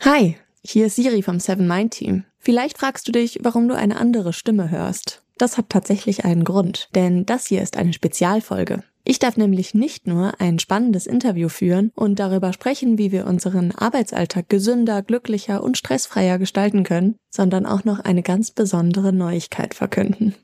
Hi, hier ist Siri vom Seven Mind Team. Vielleicht fragst du dich, warum du eine andere Stimme hörst. Das hat tatsächlich einen Grund, denn das hier ist eine Spezialfolge. Ich darf nämlich nicht nur ein spannendes Interview führen und darüber sprechen, wie wir unseren Arbeitsalltag gesünder, glücklicher und stressfreier gestalten können, sondern auch noch eine ganz besondere Neuigkeit verkünden.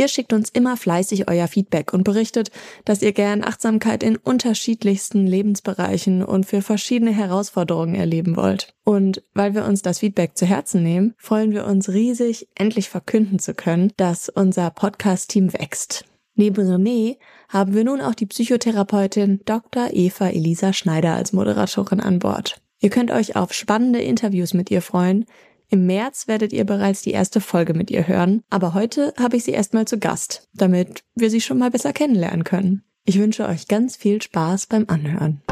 Ihr schickt uns immer fleißig euer Feedback und berichtet, dass ihr gern Achtsamkeit in unterschiedlichsten Lebensbereichen und für verschiedene Herausforderungen erleben wollt. Und weil wir uns das Feedback zu Herzen nehmen, freuen wir uns riesig, endlich verkünden zu können, dass unser Podcast-Team wächst. Neben René haben wir nun auch die Psychotherapeutin Dr. Eva Elisa Schneider als Moderatorin an Bord. Ihr könnt euch auf spannende Interviews mit ihr freuen, im März werdet ihr bereits die erste Folge mit ihr hören, aber heute habe ich sie erstmal zu Gast, damit wir sie schon mal besser kennenlernen können. Ich wünsche euch ganz viel Spaß beim Anhören.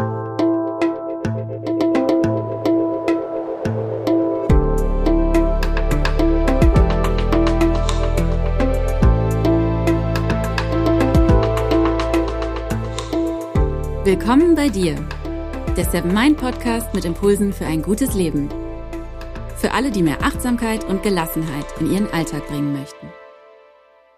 Willkommen bei dir, der Seven Mind Podcast mit Impulsen für ein gutes Leben. Für alle, die mehr Achtsamkeit und Gelassenheit in ihren Alltag bringen möchten.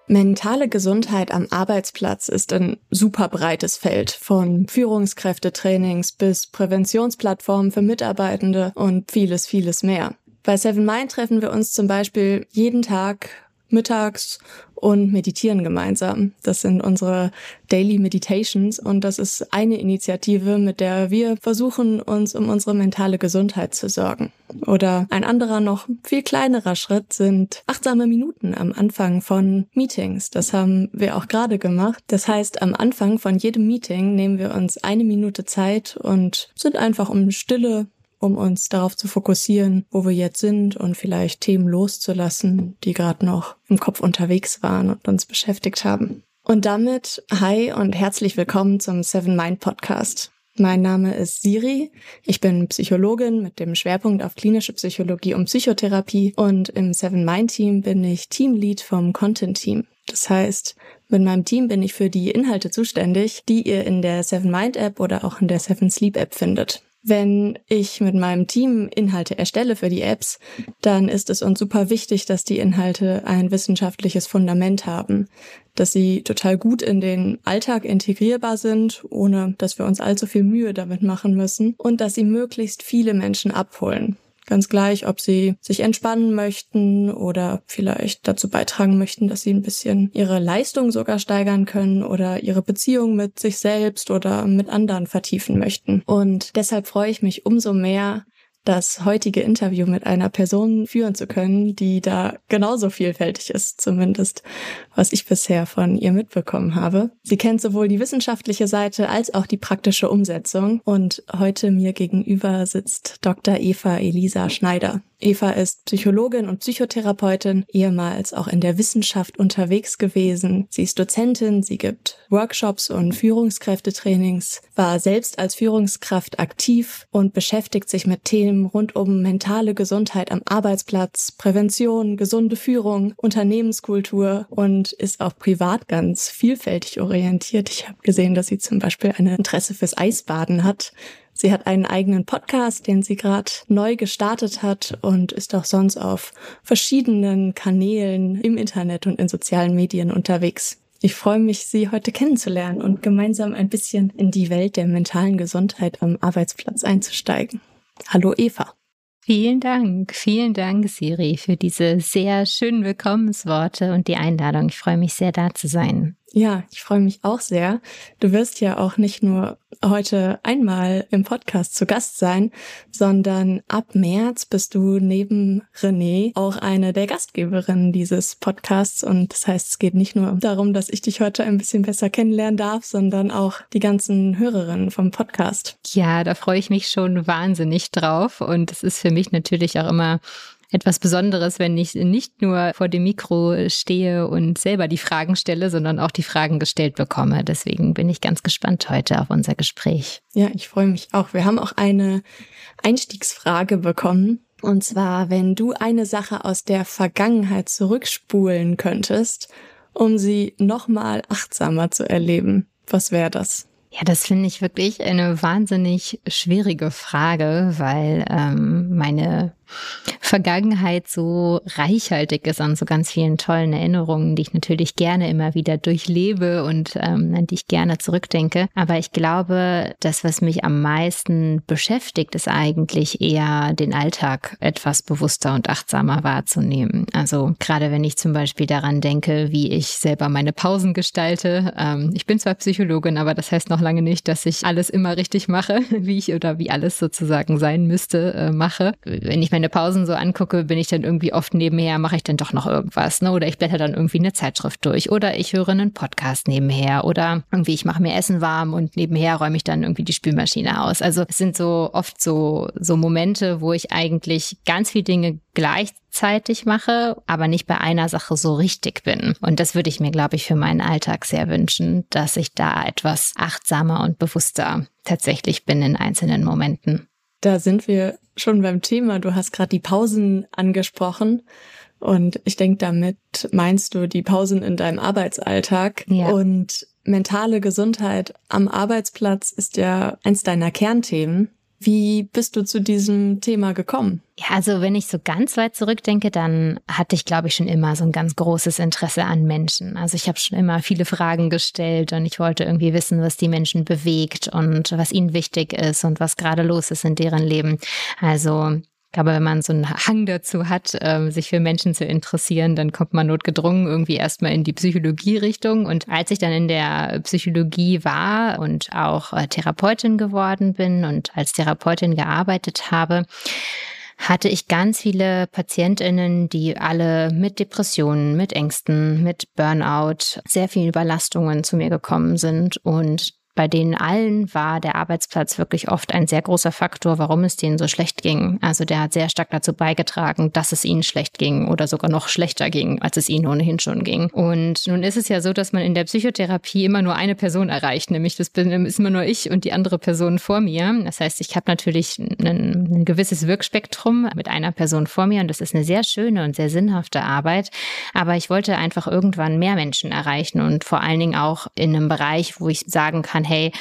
Mentale Gesundheit am Arbeitsplatz ist ein super breites Feld von Führungskräftetrainings bis Präventionsplattformen für Mitarbeitende und vieles, vieles mehr. Bei Seven Mind treffen wir uns zum Beispiel jeden Tag mittags und meditieren gemeinsam. Das sind unsere Daily Meditations und das ist eine Initiative, mit der wir versuchen, uns um unsere mentale Gesundheit zu sorgen. Oder ein anderer noch viel kleinerer Schritt sind achtsame Minuten am Anfang von Meetings. Das haben wir auch gerade gemacht. Das heißt, am Anfang von jedem Meeting nehmen wir uns eine Minute Zeit und sind einfach um Stille um uns darauf zu fokussieren, wo wir jetzt sind und vielleicht Themen loszulassen, die gerade noch im Kopf unterwegs waren und uns beschäftigt haben. Und damit hi und herzlich willkommen zum Seven Mind Podcast. Mein Name ist Siri. Ich bin Psychologin mit dem Schwerpunkt auf klinische Psychologie und Psychotherapie und im Seven Mind Team bin ich Teamlead vom Content Team. Das heißt, mit meinem Team bin ich für die Inhalte zuständig, die ihr in der Seven Mind App oder auch in der Seven Sleep App findet. Wenn ich mit meinem Team Inhalte erstelle für die Apps, dann ist es uns super wichtig, dass die Inhalte ein wissenschaftliches Fundament haben, dass sie total gut in den Alltag integrierbar sind, ohne dass wir uns allzu viel Mühe damit machen müssen und dass sie möglichst viele Menschen abholen. Ganz gleich, ob sie sich entspannen möchten oder vielleicht dazu beitragen möchten, dass sie ein bisschen ihre Leistung sogar steigern können oder ihre Beziehung mit sich selbst oder mit anderen vertiefen möchten. Und deshalb freue ich mich umso mehr, das heutige Interview mit einer Person führen zu können, die da genauso vielfältig ist, zumindest was ich bisher von ihr mitbekommen habe. Sie kennt sowohl die wissenschaftliche Seite als auch die praktische Umsetzung und heute mir gegenüber sitzt Dr. Eva Elisa Schneider. Eva ist Psychologin und Psychotherapeutin, ehemals auch in der Wissenschaft unterwegs gewesen. Sie ist Dozentin, sie gibt Workshops und Führungskräftetrainings, war selbst als Führungskraft aktiv und beschäftigt sich mit Themen rund um mentale Gesundheit am Arbeitsplatz, Prävention, gesunde Führung, Unternehmenskultur und ist auch privat ganz vielfältig orientiert. Ich habe gesehen, dass sie zum Beispiel ein Interesse fürs Eisbaden hat Sie hat einen eigenen Podcast, den sie gerade neu gestartet hat und ist auch sonst auf verschiedenen Kanälen im Internet und in sozialen Medien unterwegs. Ich freue mich, Sie heute kennenzulernen und gemeinsam ein bisschen in die Welt der mentalen Gesundheit am Arbeitsplatz einzusteigen. Hallo Eva. Vielen Dank, vielen Dank, Siri, für diese sehr schönen Willkommensworte und die Einladung. Ich freue mich sehr, da zu sein. Ja, ich freue mich auch sehr. Du wirst ja auch nicht nur heute einmal im Podcast zu Gast sein, sondern ab März bist du neben René auch eine der Gastgeberinnen dieses Podcasts. Und das heißt, es geht nicht nur darum, dass ich dich heute ein bisschen besser kennenlernen darf, sondern auch die ganzen Hörerinnen vom Podcast. Ja, da freue ich mich schon wahnsinnig drauf. Und es ist für mich natürlich auch immer etwas Besonderes, wenn ich nicht nur vor dem Mikro stehe und selber die Fragen stelle, sondern auch die Fragen gestellt bekomme. Deswegen bin ich ganz gespannt heute auf unser Gespräch. Ja, ich freue mich auch. Wir haben auch eine Einstiegsfrage bekommen. Und zwar, wenn du eine Sache aus der Vergangenheit zurückspulen könntest, um sie nochmal achtsamer zu erleben, was wäre das? Ja, das finde ich wirklich eine wahnsinnig schwierige Frage, weil ähm, meine Vergangenheit so reichhaltig ist an so ganz vielen tollen Erinnerungen, die ich natürlich gerne immer wieder durchlebe und ähm, an die ich gerne zurückdenke. Aber ich glaube, das, was mich am meisten beschäftigt, ist eigentlich eher den Alltag etwas bewusster und achtsamer wahrzunehmen. Also gerade wenn ich zum Beispiel daran denke, wie ich selber meine Pausen gestalte. Ähm, ich bin zwar Psychologin, aber das heißt noch lange nicht, dass ich alles immer richtig mache, wie ich oder wie alles sozusagen sein müsste, äh, mache. Wenn ich meine Pausen so angucke, bin ich dann irgendwie oft nebenher, mache ich dann doch noch irgendwas, ne? Oder ich blätter dann irgendwie eine Zeitschrift durch oder ich höre einen Podcast nebenher oder irgendwie ich mache mir Essen warm und nebenher räume ich dann irgendwie die Spülmaschine aus. Also es sind so oft so so Momente, wo ich eigentlich ganz viele Dinge gleichzeitig mache, aber nicht bei einer Sache so richtig bin. Und das würde ich mir, glaube ich, für meinen Alltag sehr wünschen, dass ich da etwas achtsamer und bewusster tatsächlich bin in einzelnen Momenten. Da sind wir schon beim Thema. Du hast gerade die Pausen angesprochen. Und ich denke, damit meinst du die Pausen in deinem Arbeitsalltag. Ja. Und mentale Gesundheit am Arbeitsplatz ist ja eins deiner Kernthemen. Wie bist du zu diesem Thema gekommen? Ja, also wenn ich so ganz weit zurückdenke, dann hatte ich, glaube ich, schon immer so ein ganz großes Interesse an Menschen. Also ich habe schon immer viele Fragen gestellt und ich wollte irgendwie wissen, was die Menschen bewegt und was ihnen wichtig ist und was gerade los ist in deren Leben. Also glaube, wenn man so einen Hang dazu hat, ähm, sich für Menschen zu interessieren, dann kommt man notgedrungen irgendwie erstmal in die Psychologie-Richtung. Und als ich dann in der Psychologie war und auch äh, Therapeutin geworden bin und als Therapeutin gearbeitet habe, hatte ich ganz viele Patientinnen, die alle mit Depressionen, mit Ängsten, mit Burnout, sehr vielen Überlastungen zu mir gekommen sind und bei denen allen war der Arbeitsplatz wirklich oft ein sehr großer Faktor, warum es denen so schlecht ging. Also der hat sehr stark dazu beigetragen, dass es ihnen schlecht ging oder sogar noch schlechter ging, als es ihnen ohnehin schon ging. Und nun ist es ja so, dass man in der Psychotherapie immer nur eine Person erreicht, nämlich das bin, ist immer nur ich und die andere Person vor mir. Das heißt, ich habe natürlich ein, ein gewisses Wirkspektrum mit einer Person vor mir und das ist eine sehr schöne und sehr sinnhafte Arbeit. Aber ich wollte einfach irgendwann mehr Menschen erreichen und vor allen Dingen auch in einem Bereich, wo ich sagen kann, hey,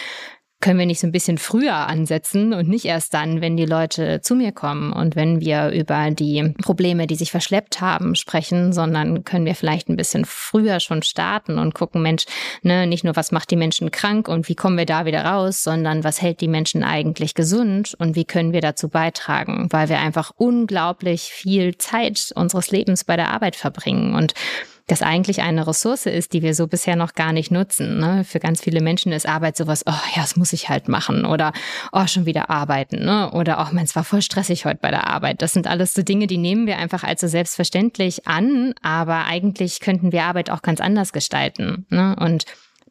können wir nicht so ein bisschen früher ansetzen und nicht erst dann, wenn die Leute zu mir kommen und wenn wir über die Probleme, die sich verschleppt haben, sprechen, sondern können wir vielleicht ein bisschen früher schon starten und gucken, Mensch, ne, nicht nur was macht die Menschen krank und wie kommen wir da wieder raus, sondern was hält die Menschen eigentlich gesund und wie können wir dazu beitragen, weil wir einfach unglaublich viel Zeit unseres Lebens bei der Arbeit verbringen. Und das eigentlich eine Ressource ist, die wir so bisher noch gar nicht nutzen. Ne? Für ganz viele Menschen ist Arbeit sowas, oh ja, das muss ich halt machen oder oh, schon wieder arbeiten ne? oder oh, es war voll stressig heute bei der Arbeit. Das sind alles so Dinge, die nehmen wir einfach als so selbstverständlich an, aber eigentlich könnten wir Arbeit auch ganz anders gestalten. Ne? Und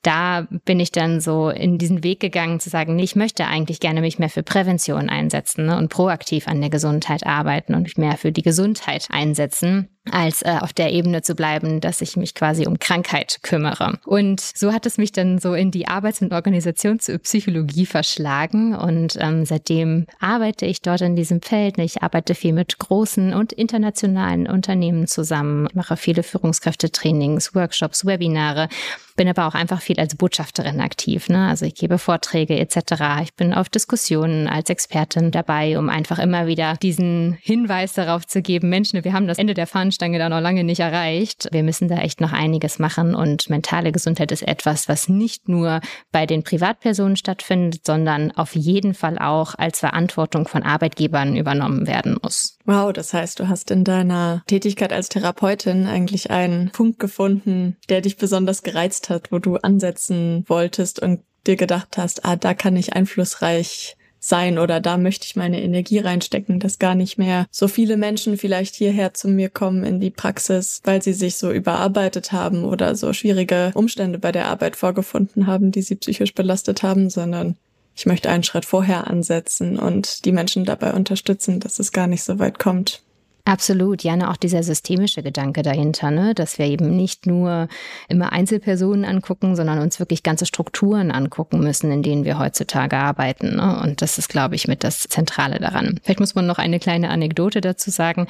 da bin ich dann so in diesen Weg gegangen zu sagen, nee, ich möchte eigentlich gerne mich mehr für Prävention einsetzen ne, und proaktiv an der Gesundheit arbeiten und mich mehr für die Gesundheit einsetzen als äh, auf der Ebene zu bleiben, dass ich mich quasi um Krankheit kümmere. Und so hat es mich dann so in die Arbeits- und Organisationspsychologie verschlagen und ähm, seitdem arbeite ich dort in diesem Feld. Ich arbeite viel mit großen und internationalen Unternehmen zusammen, mache viele Führungskräftetrainings, Workshops, Webinare, bin aber auch einfach viel als Botschafterin aktiv. Ne? Also ich gebe Vorträge etc. Ich bin auf Diskussionen als Expertin dabei, um einfach immer wieder diesen Hinweis darauf zu geben, Menschen, wir haben das Ende der Fahnenstange da noch lange nicht erreicht. Wir müssen da echt noch einiges machen und mentale Gesundheit ist etwas, was nicht nur bei den Privatpersonen stattfindet, sondern auf jeden Fall auch als Verantwortung von Arbeitgebern übernommen werden muss. Wow, das heißt, du hast in deiner Tätigkeit als Therapeutin eigentlich einen Punkt gefunden, der dich besonders gereizt hat, wo du ansetzen wolltest und dir gedacht hast, ah, da kann ich einflussreich sein oder da möchte ich meine Energie reinstecken, dass gar nicht mehr so viele Menschen vielleicht hierher zu mir kommen in die Praxis, weil sie sich so überarbeitet haben oder so schwierige Umstände bei der Arbeit vorgefunden haben, die sie psychisch belastet haben, sondern ich möchte einen Schritt vorher ansetzen und die Menschen dabei unterstützen, dass es gar nicht so weit kommt. Absolut, ja, ne, auch dieser systemische Gedanke dahinter, ne, dass wir eben nicht nur immer Einzelpersonen angucken, sondern uns wirklich ganze Strukturen angucken müssen, in denen wir heutzutage arbeiten. Ne? Und das ist, glaube ich, mit das Zentrale daran. Vielleicht muss man noch eine kleine Anekdote dazu sagen.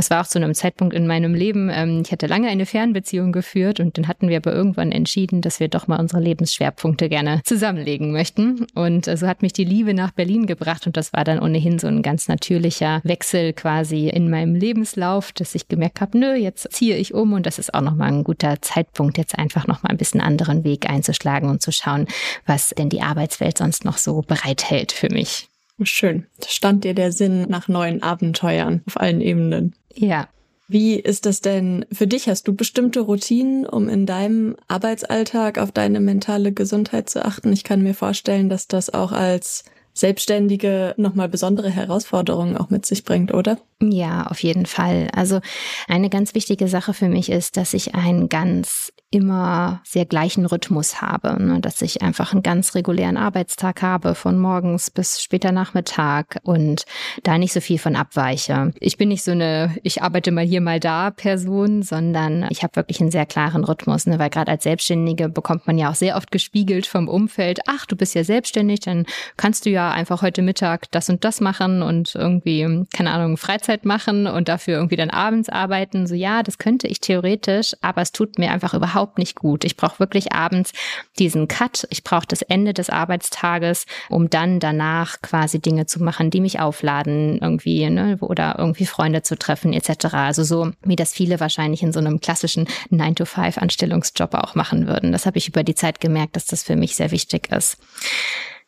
Das war auch zu einem Zeitpunkt in meinem Leben. Ähm, ich hatte lange eine Fernbeziehung geführt und dann hatten wir aber irgendwann entschieden, dass wir doch mal unsere Lebensschwerpunkte gerne zusammenlegen möchten. Und äh, so hat mich die Liebe nach Berlin gebracht und das war dann ohnehin so ein ganz natürlicher Wechsel quasi in meinem Lebenslauf, dass ich gemerkt habe, nö, jetzt ziehe ich um und das ist auch nochmal ein guter Zeitpunkt, jetzt einfach nochmal ein bisschen anderen Weg einzuschlagen und zu schauen, was denn die Arbeitswelt sonst noch so bereithält für mich. Schön. Stand dir der Sinn nach neuen Abenteuern auf allen Ebenen. Ja. Wie ist das denn für dich? Hast du bestimmte Routinen, um in deinem Arbeitsalltag auf deine mentale Gesundheit zu achten? Ich kann mir vorstellen, dass das auch als Selbstständige nochmal besondere Herausforderungen auch mit sich bringt, oder? Ja, auf jeden Fall. Also eine ganz wichtige Sache für mich ist, dass ich einen ganz immer sehr gleichen Rhythmus habe, ne? dass ich einfach einen ganz regulären Arbeitstag habe von morgens bis später Nachmittag und da nicht so viel von abweiche. Ich bin nicht so eine, ich arbeite mal hier mal da Person, sondern ich habe wirklich einen sehr klaren Rhythmus, ne? weil gerade als Selbstständige bekommt man ja auch sehr oft gespiegelt vom Umfeld, ach, du bist ja selbstständig, dann kannst du ja einfach heute Mittag das und das machen und irgendwie, keine Ahnung, Freizeit machen und dafür irgendwie dann abends arbeiten. So ja, das könnte ich theoretisch, aber es tut mir einfach überhaupt nicht gut. Ich brauche wirklich abends diesen Cut. Ich brauche das Ende des Arbeitstages, um dann danach quasi Dinge zu machen, die mich aufladen irgendwie ne, oder irgendwie Freunde zu treffen etc. Also so, wie das viele wahrscheinlich in so einem klassischen 9-to-5-Anstellungsjob auch machen würden. Das habe ich über die Zeit gemerkt, dass das für mich sehr wichtig ist.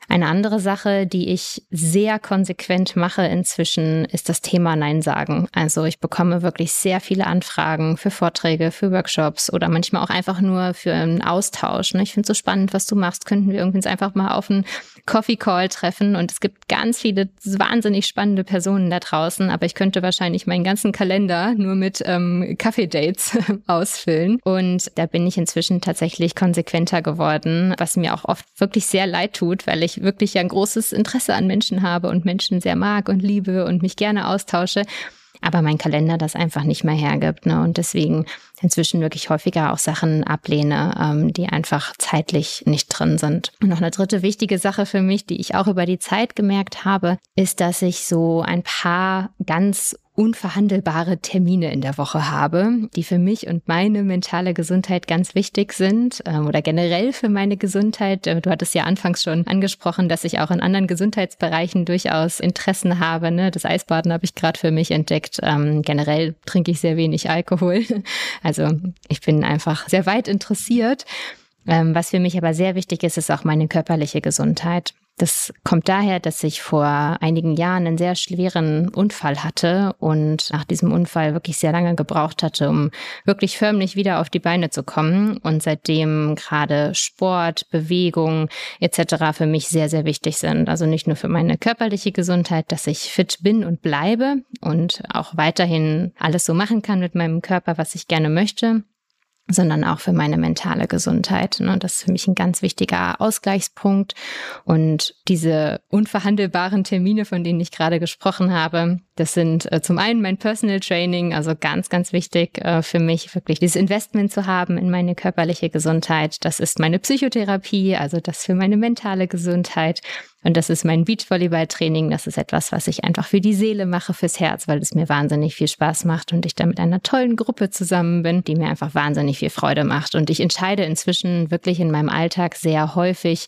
Eine andere Sache, die ich sehr konsequent mache inzwischen, ist das Thema Nein sagen. Also ich bekomme wirklich sehr viele Anfragen für Vorträge, für Workshops oder manchmal auch einfach nur für einen Austausch. Ne? Ich finde es so spannend, was du machst. Könnten wir irgendwie uns einfach mal auf einen Coffee Call treffen und es gibt ganz viele wahnsinnig spannende Personen da draußen, aber ich könnte wahrscheinlich meinen ganzen Kalender nur mit ähm, Kaffee-Dates ausfüllen. Und da bin ich inzwischen tatsächlich konsequenter geworden, was mir auch oft wirklich sehr leid tut, weil ich wirklich ja ein großes Interesse an Menschen habe und Menschen sehr mag und liebe und mich gerne austausche aber mein Kalender das einfach nicht mehr hergibt. Ne? Und deswegen inzwischen wirklich häufiger auch Sachen ablehne, ähm, die einfach zeitlich nicht drin sind. Und noch eine dritte wichtige Sache für mich, die ich auch über die Zeit gemerkt habe, ist, dass ich so ein paar ganz unverhandelbare Termine in der Woche habe, die für mich und meine mentale Gesundheit ganz wichtig sind äh, oder generell für meine Gesundheit. Äh, du hattest ja anfangs schon angesprochen, dass ich auch in anderen Gesundheitsbereichen durchaus Interessen habe. Ne? Das Eisbaden habe ich gerade für mich entdeckt. Ähm, generell trinke ich sehr wenig Alkohol. Also ich bin einfach sehr weit interessiert. Ähm, was für mich aber sehr wichtig ist, ist auch meine körperliche Gesundheit. Das kommt daher, dass ich vor einigen Jahren einen sehr schweren Unfall hatte und nach diesem Unfall wirklich sehr lange gebraucht hatte, um wirklich förmlich wieder auf die Beine zu kommen. Und seitdem gerade Sport, Bewegung etc. für mich sehr, sehr wichtig sind. Also nicht nur für meine körperliche Gesundheit, dass ich fit bin und bleibe und auch weiterhin alles so machen kann mit meinem Körper, was ich gerne möchte, sondern auch für meine mentale Gesundheit. Ne? Das ist für mich ein ganz wichtiger Ausgleichspunkt. Und diese unverhandelbaren Termine, von denen ich gerade gesprochen habe, das sind äh, zum einen mein Personal Training, also ganz, ganz wichtig äh, für mich, wirklich dieses Investment zu haben in meine körperliche Gesundheit. Das ist meine Psychotherapie, also das für meine mentale Gesundheit. Und das ist mein Beachvolleyball-Training. Das ist etwas, was ich einfach für die Seele mache, fürs Herz, weil es mir wahnsinnig viel Spaß macht und ich da mit einer tollen Gruppe zusammen bin, die mir einfach wahnsinnig viel Freude macht. Und ich entscheide inzwischen wirklich in meinem Alltag sehr häufig,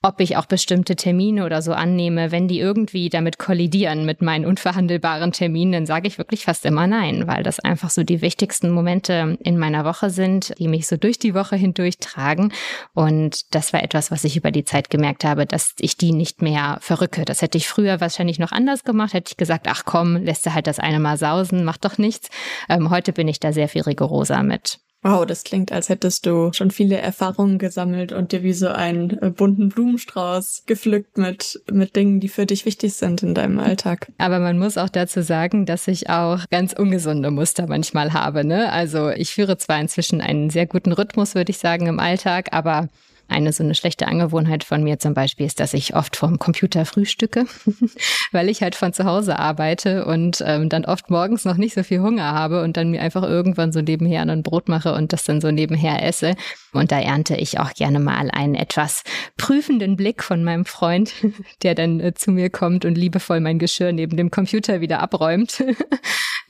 ob ich auch bestimmte Termine oder so annehme, wenn die irgendwie damit kollidieren mit meinen unverhandelbaren Terminen, dann sage ich wirklich fast immer nein, weil das einfach so die wichtigsten Momente in meiner Woche sind, die mich so durch die Woche hindurch tragen. Und das war etwas, was ich über die Zeit gemerkt habe, dass ich die nicht mehr verrücke. Das hätte ich früher wahrscheinlich noch anders gemacht, hätte ich gesagt, ach komm, lässt du halt das eine Mal sausen, macht doch nichts. Ähm, heute bin ich da sehr viel rigoroser mit. Wow, das klingt, als hättest du schon viele Erfahrungen gesammelt und dir wie so einen äh, bunten Blumenstrauß gepflückt mit, mit Dingen, die für dich wichtig sind in deinem Alltag. Aber man muss auch dazu sagen, dass ich auch ganz ungesunde Muster manchmal habe. Ne? Also ich führe zwar inzwischen einen sehr guten Rhythmus, würde ich sagen, im Alltag, aber eine so eine schlechte Angewohnheit von mir zum Beispiel ist, dass ich oft vom Computer frühstücke, weil ich halt von zu Hause arbeite und ähm, dann oft morgens noch nicht so viel Hunger habe und dann mir einfach irgendwann so nebenher ein Brot mache und das dann so nebenher esse. Und da ernte ich auch gerne mal einen etwas prüfenden Blick von meinem Freund, der dann äh, zu mir kommt und liebevoll mein Geschirr neben dem Computer wieder abräumt.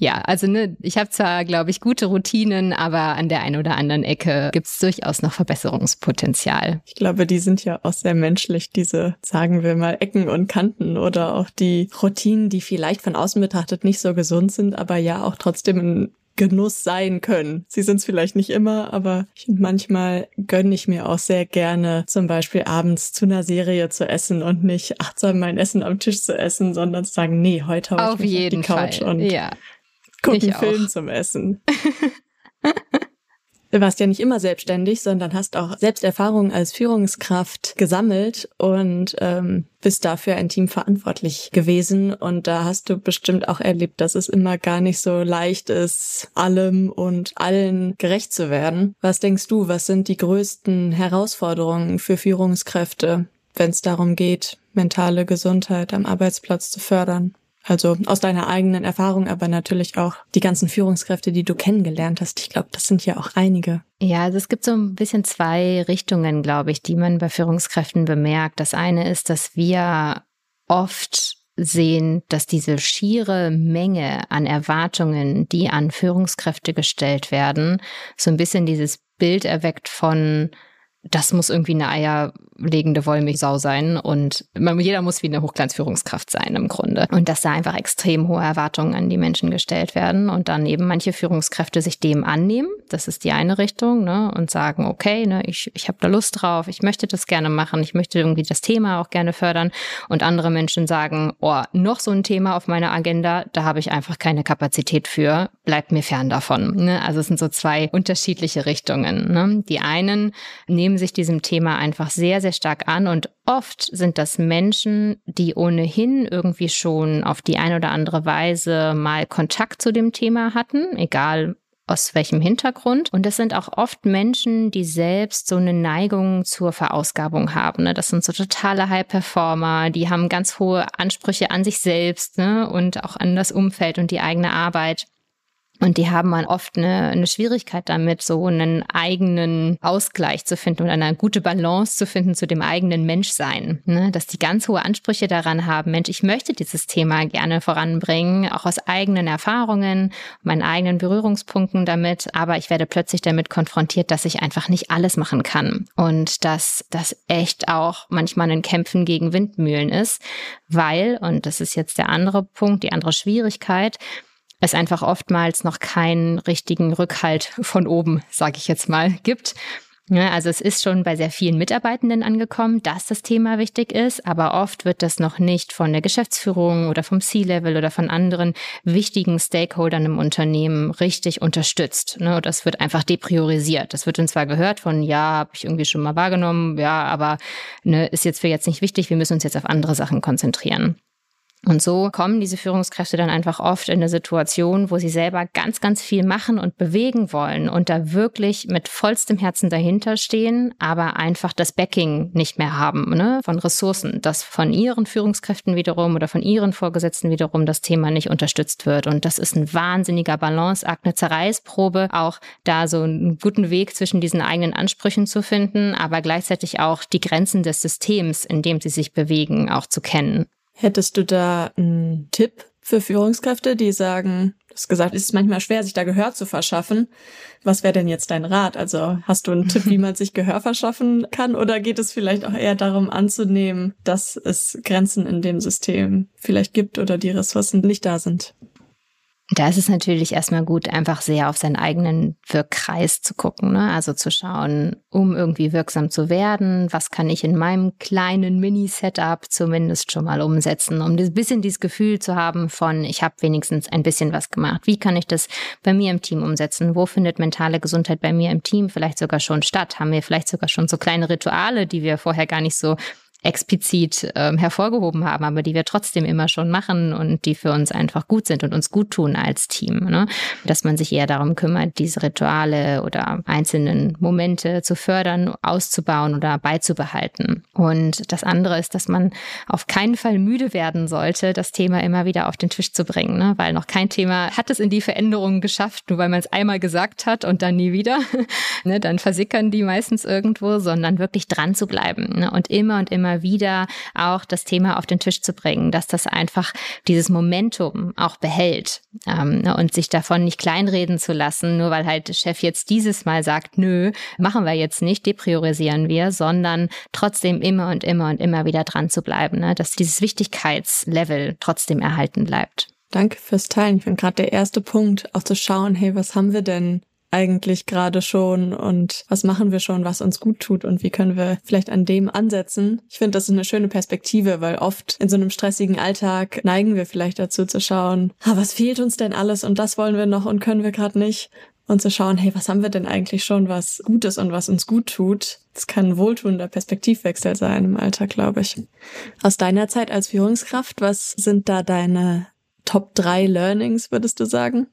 Ja, also ne, ich habe zwar, glaube ich, gute Routinen, aber an der einen oder anderen Ecke gibt es durchaus noch Verbesserungspotenzial. Ich glaube, die sind ja auch sehr menschlich, diese, sagen wir mal, Ecken und Kanten oder auch die Routinen, die vielleicht von außen betrachtet nicht so gesund sind, aber ja auch trotzdem ein Genuss sein können. Sie sind es vielleicht nicht immer, aber manchmal gönne ich mir auch sehr gerne, zum Beispiel abends zu einer Serie zu essen und nicht achtsam mein Essen am Tisch zu essen, sondern zu sagen, nee, heute habe ich mich auf die Couch Fall. und ja. gucken Film zum Essen. Du warst ja nicht immer selbstständig, sondern hast auch Selbsterfahrung als Führungskraft gesammelt und ähm, bist dafür ein Team verantwortlich gewesen. Und da hast du bestimmt auch erlebt, dass es immer gar nicht so leicht ist, allem und allen gerecht zu werden. Was denkst du, was sind die größten Herausforderungen für Führungskräfte, wenn es darum geht, mentale Gesundheit am Arbeitsplatz zu fördern? Also aus deiner eigenen Erfahrung, aber natürlich auch die ganzen Führungskräfte, die du kennengelernt hast. Ich glaube, das sind ja auch einige. Ja, also es gibt so ein bisschen zwei Richtungen, glaube ich, die man bei Führungskräften bemerkt. Das eine ist, dass wir oft sehen, dass diese schiere Menge an Erwartungen, die an Führungskräfte gestellt werden, so ein bisschen dieses Bild erweckt von, das muss irgendwie eine eierlegende Wollmilchsau sein und man, jeder muss wie eine Hochglanzführungskraft sein im Grunde. Und dass da einfach extrem hohe Erwartungen an die Menschen gestellt werden und dann eben manche Führungskräfte sich dem annehmen, das ist die eine Richtung, ne, und sagen, okay, ne, ich, ich habe da Lust drauf, ich möchte das gerne machen, ich möchte irgendwie das Thema auch gerne fördern und andere Menschen sagen, oh, noch so ein Thema auf meiner Agenda, da habe ich einfach keine Kapazität für, bleibt mir fern davon. Ne? Also es sind so zwei unterschiedliche Richtungen. Ne? Die einen nehmen sich diesem Thema einfach sehr, sehr stark an und oft sind das Menschen, die ohnehin irgendwie schon auf die eine oder andere Weise mal Kontakt zu dem Thema hatten, egal aus welchem Hintergrund. Und das sind auch oft Menschen, die selbst so eine Neigung zur Verausgabung haben. Ne? Das sind so totale High-Performer, die haben ganz hohe Ansprüche an sich selbst ne? und auch an das Umfeld und die eigene Arbeit. Und die haben man oft eine, eine Schwierigkeit damit, so einen eigenen Ausgleich zu finden und eine gute Balance zu finden zu dem eigenen Menschsein. Ne? Dass die ganz hohe Ansprüche daran haben, Mensch, ich möchte dieses Thema gerne voranbringen, auch aus eigenen Erfahrungen, meinen eigenen Berührungspunkten damit, aber ich werde plötzlich damit konfrontiert, dass ich einfach nicht alles machen kann. Und dass das echt auch manchmal ein Kämpfen gegen Windmühlen ist, weil, und das ist jetzt der andere Punkt, die andere Schwierigkeit, es einfach oftmals noch keinen richtigen Rückhalt von oben, sage ich jetzt mal, gibt. Ja, also es ist schon bei sehr vielen Mitarbeitenden angekommen, dass das Thema wichtig ist, aber oft wird das noch nicht von der Geschäftsführung oder vom C-Level oder von anderen wichtigen Stakeholdern im Unternehmen richtig unterstützt. Ne? Das wird einfach depriorisiert. Das wird uns zwar gehört von, ja, habe ich irgendwie schon mal wahrgenommen, ja, aber ne, ist jetzt für jetzt nicht wichtig, wir müssen uns jetzt auf andere Sachen konzentrieren. Und so kommen diese Führungskräfte dann einfach oft in eine Situation, wo sie selber ganz, ganz viel machen und bewegen wollen und da wirklich mit vollstem Herzen dahinter stehen, aber einfach das Backing nicht mehr haben ne, von Ressourcen, dass von ihren Führungskräften wiederum oder von ihren Vorgesetzten wiederum das Thema nicht unterstützt wird. Und das ist ein wahnsinniger Balanceakt, eine Zerreißprobe, auch da so einen guten Weg zwischen diesen eigenen Ansprüchen zu finden, aber gleichzeitig auch die Grenzen des Systems, in dem sie sich bewegen, auch zu kennen. Hättest du da einen Tipp für Führungskräfte, die sagen, du hast gesagt, es ist manchmal schwer, sich da Gehör zu verschaffen. Was wäre denn jetzt dein Rat? Also hast du einen Tipp, wie man sich Gehör verschaffen kann? Oder geht es vielleicht auch eher darum anzunehmen, dass es Grenzen in dem System vielleicht gibt oder die Ressourcen nicht da sind? Da ist es natürlich erstmal gut, einfach sehr auf seinen eigenen Wirkkreis zu gucken. Ne? Also zu schauen, um irgendwie wirksam zu werden, was kann ich in meinem kleinen Mini-Setup zumindest schon mal umsetzen, um ein bisschen dieses Gefühl zu haben von, ich habe wenigstens ein bisschen was gemacht. Wie kann ich das bei mir im Team umsetzen? Wo findet mentale Gesundheit bei mir im Team vielleicht sogar schon statt? Haben wir vielleicht sogar schon so kleine Rituale, die wir vorher gar nicht so explizit ähm, hervorgehoben haben, aber die wir trotzdem immer schon machen und die für uns einfach gut sind und uns gut tun als Team. Ne? Dass man sich eher darum kümmert, diese Rituale oder einzelnen Momente zu fördern, auszubauen oder beizubehalten. Und das andere ist, dass man auf keinen Fall müde werden sollte, das Thema immer wieder auf den Tisch zu bringen, ne? weil noch kein Thema hat es in die Veränderungen geschafft, nur weil man es einmal gesagt hat und dann nie wieder. ne? Dann versickern die meistens irgendwo, sondern wirklich dran zu bleiben ne? und immer und immer immer wieder auch das Thema auf den Tisch zu bringen, dass das einfach dieses Momentum auch behält ähm, ne, und sich davon nicht kleinreden zu lassen, nur weil halt der Chef jetzt dieses Mal sagt, nö, machen wir jetzt nicht, depriorisieren wir, sondern trotzdem immer und immer und immer wieder dran zu bleiben, ne, dass dieses Wichtigkeitslevel trotzdem erhalten bleibt. Danke fürs Teilen. Ich finde gerade der erste Punkt, auch zu schauen, hey, was haben wir denn eigentlich gerade schon und was machen wir schon, was uns gut tut und wie können wir vielleicht an dem ansetzen. Ich finde, das ist eine schöne Perspektive, weil oft in so einem stressigen Alltag neigen wir vielleicht dazu zu schauen, ah, was fehlt uns denn alles und das wollen wir noch und können wir gerade nicht. Und zu schauen, hey, was haben wir denn eigentlich schon, was gut ist und was uns gut tut. Das kann ein wohltuender Perspektivwechsel sein im Alltag, glaube ich. Aus deiner Zeit als Führungskraft, was sind da deine Top drei Learnings, würdest du sagen?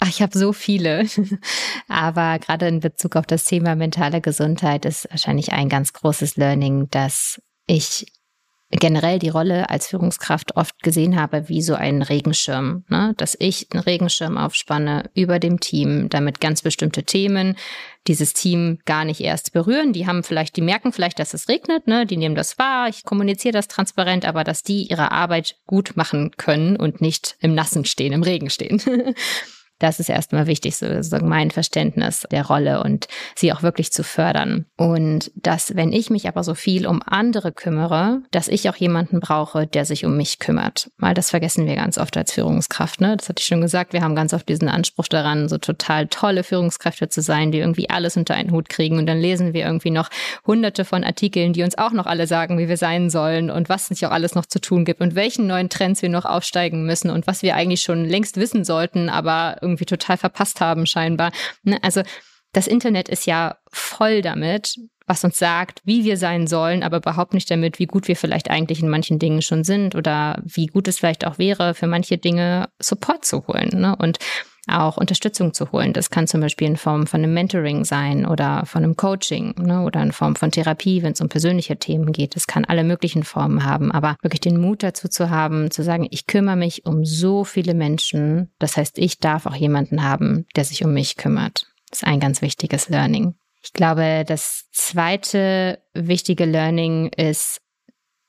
Ach, ich habe so viele. Aber gerade in Bezug auf das Thema mentale Gesundheit ist wahrscheinlich ein ganz großes Learning, dass ich generell die Rolle als Führungskraft oft gesehen habe wie so ein Regenschirm, ne? dass ich einen Regenschirm aufspanne über dem Team, damit ganz bestimmte Themen dieses Team gar nicht erst berühren. Die haben vielleicht, die merken vielleicht, dass es regnet, ne? die nehmen das wahr, ich kommuniziere das transparent, aber dass die ihre Arbeit gut machen können und nicht im Nassen stehen, im Regen stehen. Das ist erstmal wichtig, sozusagen mein Verständnis der Rolle und sie auch wirklich zu fördern. Und dass, wenn ich mich aber so viel um andere kümmere, dass ich auch jemanden brauche, der sich um mich kümmert. Weil das vergessen wir ganz oft als Führungskraft. Ne? Das hatte ich schon gesagt. Wir haben ganz oft diesen Anspruch daran, so total tolle Führungskräfte zu sein, die irgendwie alles unter einen Hut kriegen. Und dann lesen wir irgendwie noch hunderte von Artikeln, die uns auch noch alle sagen, wie wir sein sollen und was sich auch alles noch zu tun gibt und welchen neuen Trends wir noch aufsteigen müssen und was wir eigentlich schon längst wissen sollten, aber irgendwie total verpasst haben, scheinbar. Ne? Also das Internet ist ja voll damit, was uns sagt, wie wir sein sollen, aber überhaupt nicht damit, wie gut wir vielleicht eigentlich in manchen Dingen schon sind oder wie gut es vielleicht auch wäre, für manche Dinge Support zu holen. Ne? Und auch Unterstützung zu holen. Das kann zum Beispiel in Form von einem Mentoring sein oder von einem Coaching ne, oder in Form von Therapie, wenn es um persönliche Themen geht. Das kann alle möglichen Formen haben, aber wirklich den Mut dazu zu haben, zu sagen, ich kümmere mich um so viele Menschen. Das heißt, ich darf auch jemanden haben, der sich um mich kümmert. Das ist ein ganz wichtiges Learning. Ich glaube, das zweite wichtige Learning ist,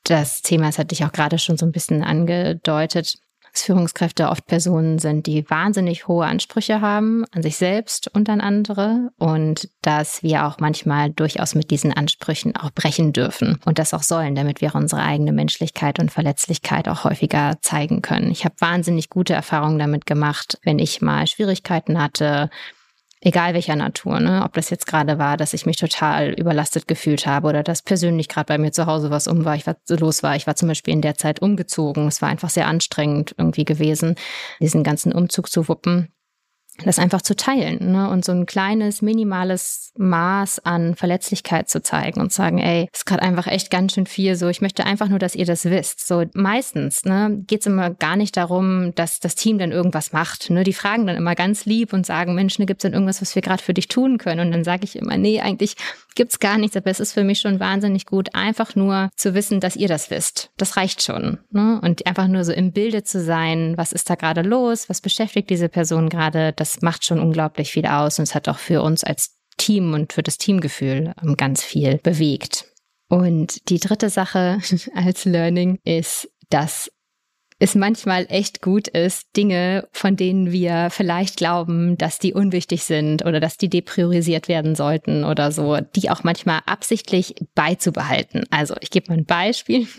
das Thema, das hatte ich auch gerade schon so ein bisschen angedeutet, dass Führungskräfte oft Personen sind, die wahnsinnig hohe Ansprüche haben an sich selbst und an andere und dass wir auch manchmal durchaus mit diesen Ansprüchen auch brechen dürfen und das auch sollen, damit wir unsere eigene Menschlichkeit und Verletzlichkeit auch häufiger zeigen können. Ich habe wahnsinnig gute Erfahrungen damit gemacht, wenn ich mal Schwierigkeiten hatte, egal welcher Natur, ne? ob das jetzt gerade war, dass ich mich total überlastet gefühlt habe oder dass persönlich gerade bei mir zu Hause was um war, ich war los war. Ich war zum Beispiel in der Zeit umgezogen. Es war einfach sehr anstrengend irgendwie gewesen, diesen ganzen Umzug zu wuppen das einfach zu teilen ne? und so ein kleines, minimales Maß an Verletzlichkeit zu zeigen und sagen, ey, ist gerade einfach echt ganz schön viel so, ich möchte einfach nur, dass ihr das wisst. So meistens ne, geht es immer gar nicht darum, dass das Team dann irgendwas macht. Ne? Die fragen dann immer ganz lieb und sagen, Mensch, ne, gibt es denn irgendwas, was wir gerade für dich tun können? Und dann sage ich immer, nee, eigentlich gibt's gar nichts, aber es ist für mich schon wahnsinnig gut, einfach nur zu wissen, dass ihr das wisst. Das reicht schon. Ne? Und einfach nur so im Bilde zu sein, was ist da gerade los, was beschäftigt diese Person gerade, das macht schon unglaublich viel aus und es hat auch für uns als Team und für das Teamgefühl ähm, ganz viel bewegt. Und die dritte Sache als Learning ist, dass es manchmal echt gut ist, Dinge, von denen wir vielleicht glauben, dass die unwichtig sind oder dass die depriorisiert werden sollten oder so, die auch manchmal absichtlich beizubehalten. Also ich gebe mal ein Beispiel.